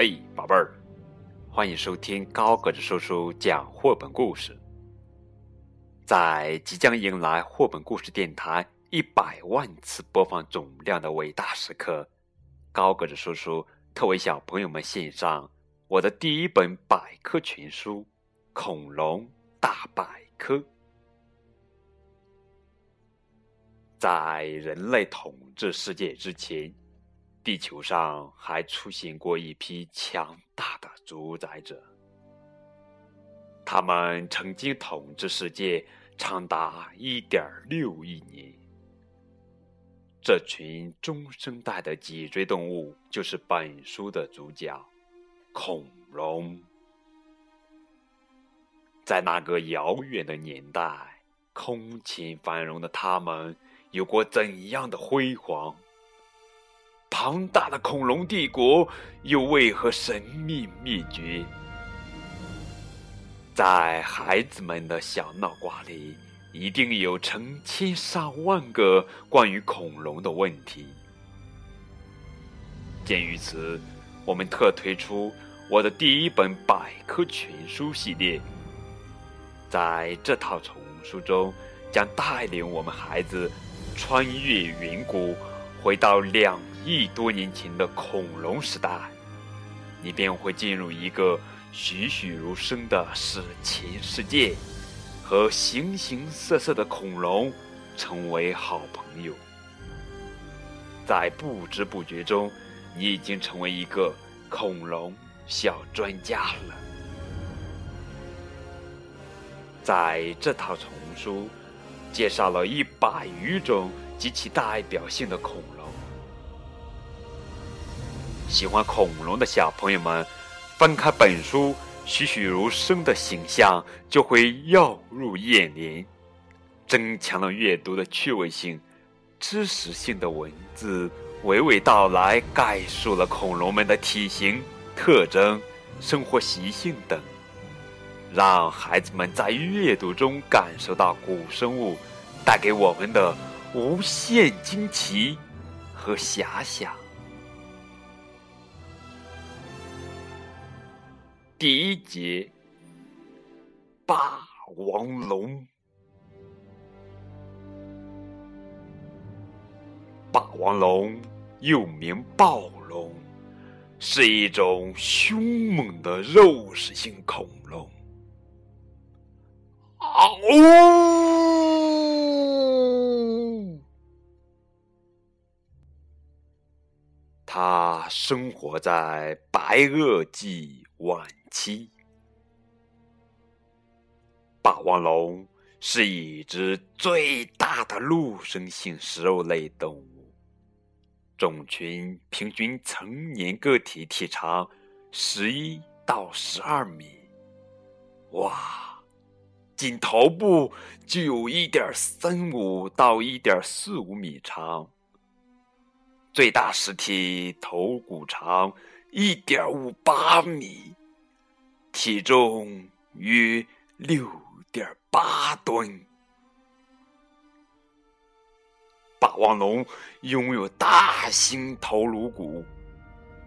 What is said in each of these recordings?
嘿，宝贝儿，欢迎收听高个子叔叔讲绘本故事。在即将迎来绘本故事电台一百万次播放总量的伟大时刻，高个子叔叔特为小朋友们献上我的第一本百科全书《恐龙大百科》。在人类统治世界之前。地球上还出现过一批强大的主宰者，他们曾经统治世界长达一点六亿年。这群中生代的脊椎动物就是本书的主角——恐龙。在那个遥远的年代，空前繁荣的他们有过怎样的辉煌？庞大的恐龙帝国又为何神秘灭绝？在孩子们的小脑瓜里，一定有成千上万个关于恐龙的问题。鉴于此，我们特推出我的第一本百科全书系列。在这套丛书中，将带领我们孩子穿越远古，回到两。亿多年前的恐龙时代，你便会进入一个栩栩如生的史前世界，和形形色色的恐龙成为好朋友。在不知不觉中，你已经成为一个恐龙小专家了。在这套丛书，介绍了一百余种极其代表性的恐龙。喜欢恐龙的小朋友们，翻开本书，栩栩如生的形象就会耀入眼帘，增强了阅读的趣味性。知识性的文字娓娓道来，概述了恐龙们的体型、特征、生活习性等，让孩子们在阅读中感受到古生物带给我们的无限惊奇和遐想。第一节，霸王龙。霸王龙又名暴龙，是一种凶猛的肉食性恐龙。啊呜！它生活在白垩纪晚。七，霸王龙是已知最大的陆生性食肉类动物，种群平均成年个体体长十一到十二米，哇，仅头部就有一点三五到一点四五米长，最大实体头骨长一点五八米。体重约六点八吨，霸王龙拥有大型头颅骨，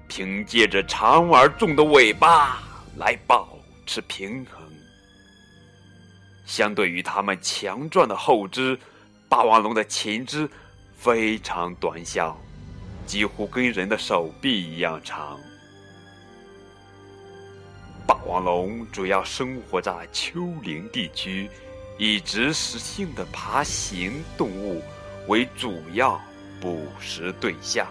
凭借着长而重的尾巴来保持平衡。相对于它们强壮的后肢，霸王龙的前肢非常短小，几乎跟人的手臂一样长。霸王龙主要生活在丘陵地区，以植食性的爬行动物为主要捕食对象。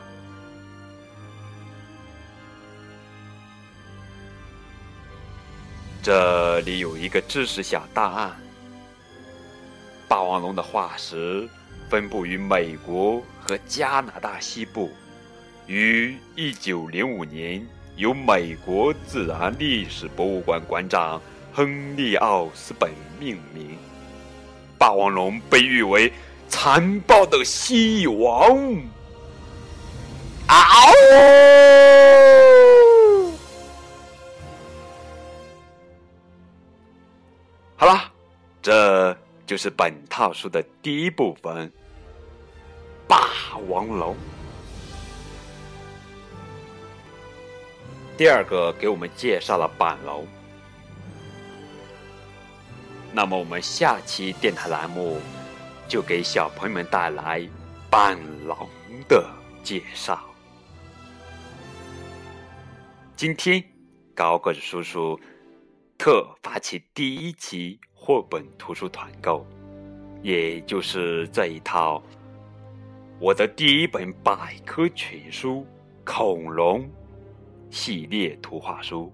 这里有一个知识小档案：霸王龙的化石分布于美国和加拿大西部，于一九零五年。由美国自然历史博物馆馆长亨利·奥斯本命名。霸王龙被誉为残暴的蜥蜴王。好了，这就是本套书的第一部分——霸王龙。第二个给我们介绍了板龙。那么我们下期电台栏目就给小朋友们带来板龙的介绍。今天高个子叔叔特发起第一期绘本图书团购，也就是这一套我的第一本百科全书《恐龙》系列图画书。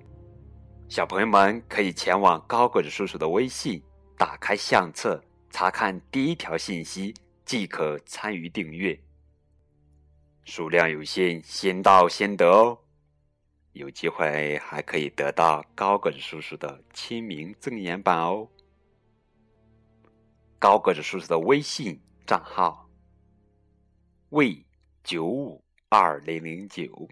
小朋友们可以前往高个子叔叔的微信，打开相册，查看第一条信息，即可参与订阅。数量有限，先到先得哦！有机会还可以得到高个子叔叔的签名赠言版哦。高个子叔叔的微信账号：w 九五二零零九。